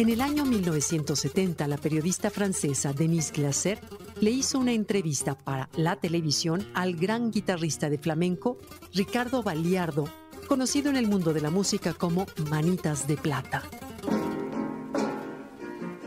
En el año 1970, la periodista francesa Denise Glaser le hizo una entrevista para la televisión al gran guitarrista de flamenco Ricardo Baliardo, conocido en el mundo de la música como Manitas de Plata.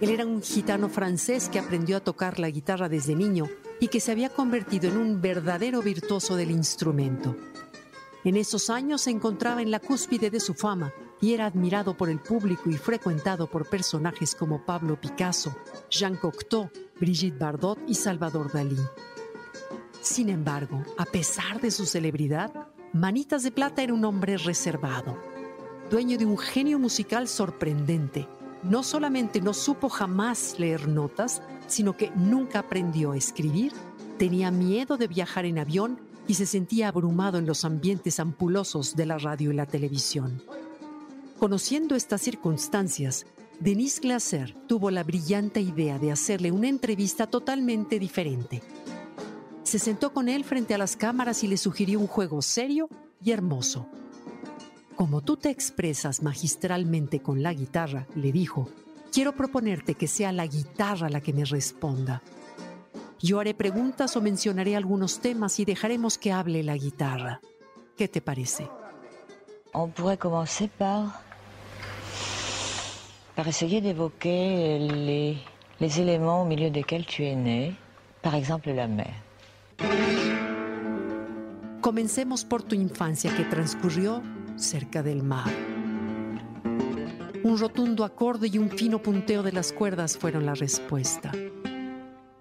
Él era un gitano francés que aprendió a tocar la guitarra desde niño y que se había convertido en un verdadero virtuoso del instrumento. En esos años se encontraba en la cúspide de su fama y era admirado por el público y frecuentado por personajes como Pablo Picasso, Jean Cocteau, Brigitte Bardot y Salvador Dalí. Sin embargo, a pesar de su celebridad, Manitas de Plata era un hombre reservado, dueño de un genio musical sorprendente. No solamente no supo jamás leer notas, sino que nunca aprendió a escribir, tenía miedo de viajar en avión y se sentía abrumado en los ambientes ampulosos de la radio y la televisión. Conociendo estas circunstancias, Denise Glaser tuvo la brillante idea de hacerle una entrevista totalmente diferente. Se sentó con él frente a las cámaras y le sugirió un juego serio y hermoso. Como tú te expresas magistralmente con la guitarra, le dijo, quiero proponerte que sea la guitarra la que me responda. Yo haré preguntas o mencionaré algunos temas y dejaremos que hable la guitarra. ¿Qué te parece? Par essayer d'évoquer les, les éléments au milieu desquels tu es né, par exemple la mer. Comencemos por tu infancia que transcurrió cerca del mar. Un rotundo acorde y un fino punteo de las cuerdas fueron la respuesta.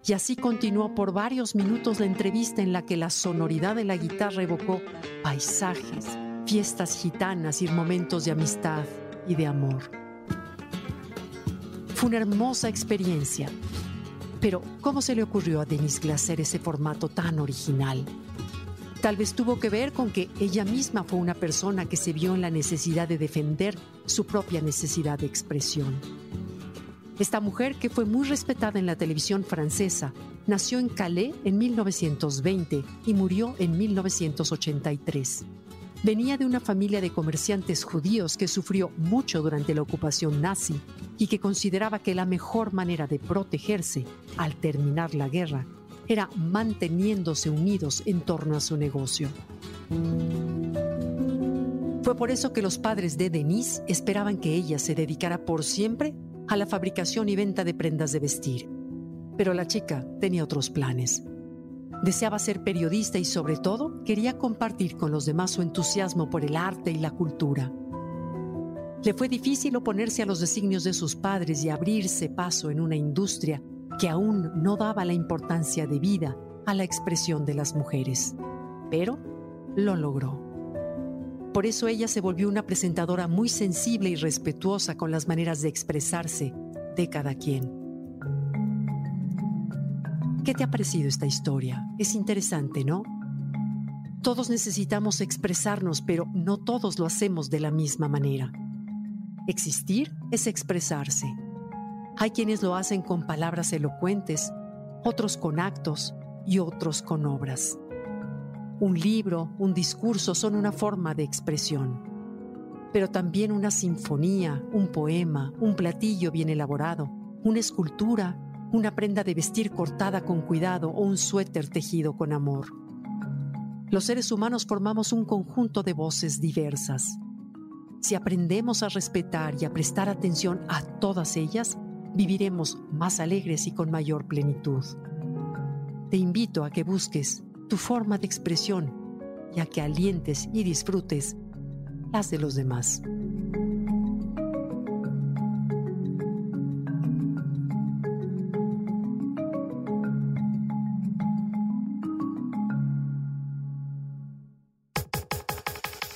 Y así continuó por varios minutos la entrevista en la que la sonoridad de la guitarra evocó paisajes, fiestas gitanas y momentos de amistad y de amor. Una hermosa experiencia. Pero, ¿cómo se le ocurrió a Denise Glaser ese formato tan original? Tal vez tuvo que ver con que ella misma fue una persona que se vio en la necesidad de defender su propia necesidad de expresión. Esta mujer, que fue muy respetada en la televisión francesa, nació en Calais en 1920 y murió en 1983. Venía de una familia de comerciantes judíos que sufrió mucho durante la ocupación nazi y que consideraba que la mejor manera de protegerse al terminar la guerra era manteniéndose unidos en torno a su negocio. Fue por eso que los padres de Denise esperaban que ella se dedicara por siempre a la fabricación y venta de prendas de vestir. Pero la chica tenía otros planes. Deseaba ser periodista y sobre todo quería compartir con los demás su entusiasmo por el arte y la cultura. Le fue difícil oponerse a los designios de sus padres y abrirse paso en una industria que aún no daba la importancia debida a la expresión de las mujeres. Pero lo logró. Por eso ella se volvió una presentadora muy sensible y respetuosa con las maneras de expresarse de cada quien. ¿Qué te ha parecido esta historia? Es interesante, ¿no? Todos necesitamos expresarnos, pero no todos lo hacemos de la misma manera. Existir es expresarse. Hay quienes lo hacen con palabras elocuentes, otros con actos y otros con obras. Un libro, un discurso son una forma de expresión, pero también una sinfonía, un poema, un platillo bien elaborado, una escultura, una prenda de vestir cortada con cuidado o un suéter tejido con amor. Los seres humanos formamos un conjunto de voces diversas. Si aprendemos a respetar y a prestar atención a todas ellas, viviremos más alegres y con mayor plenitud. Te invito a que busques tu forma de expresión y a que alientes y disfrutes las de los demás.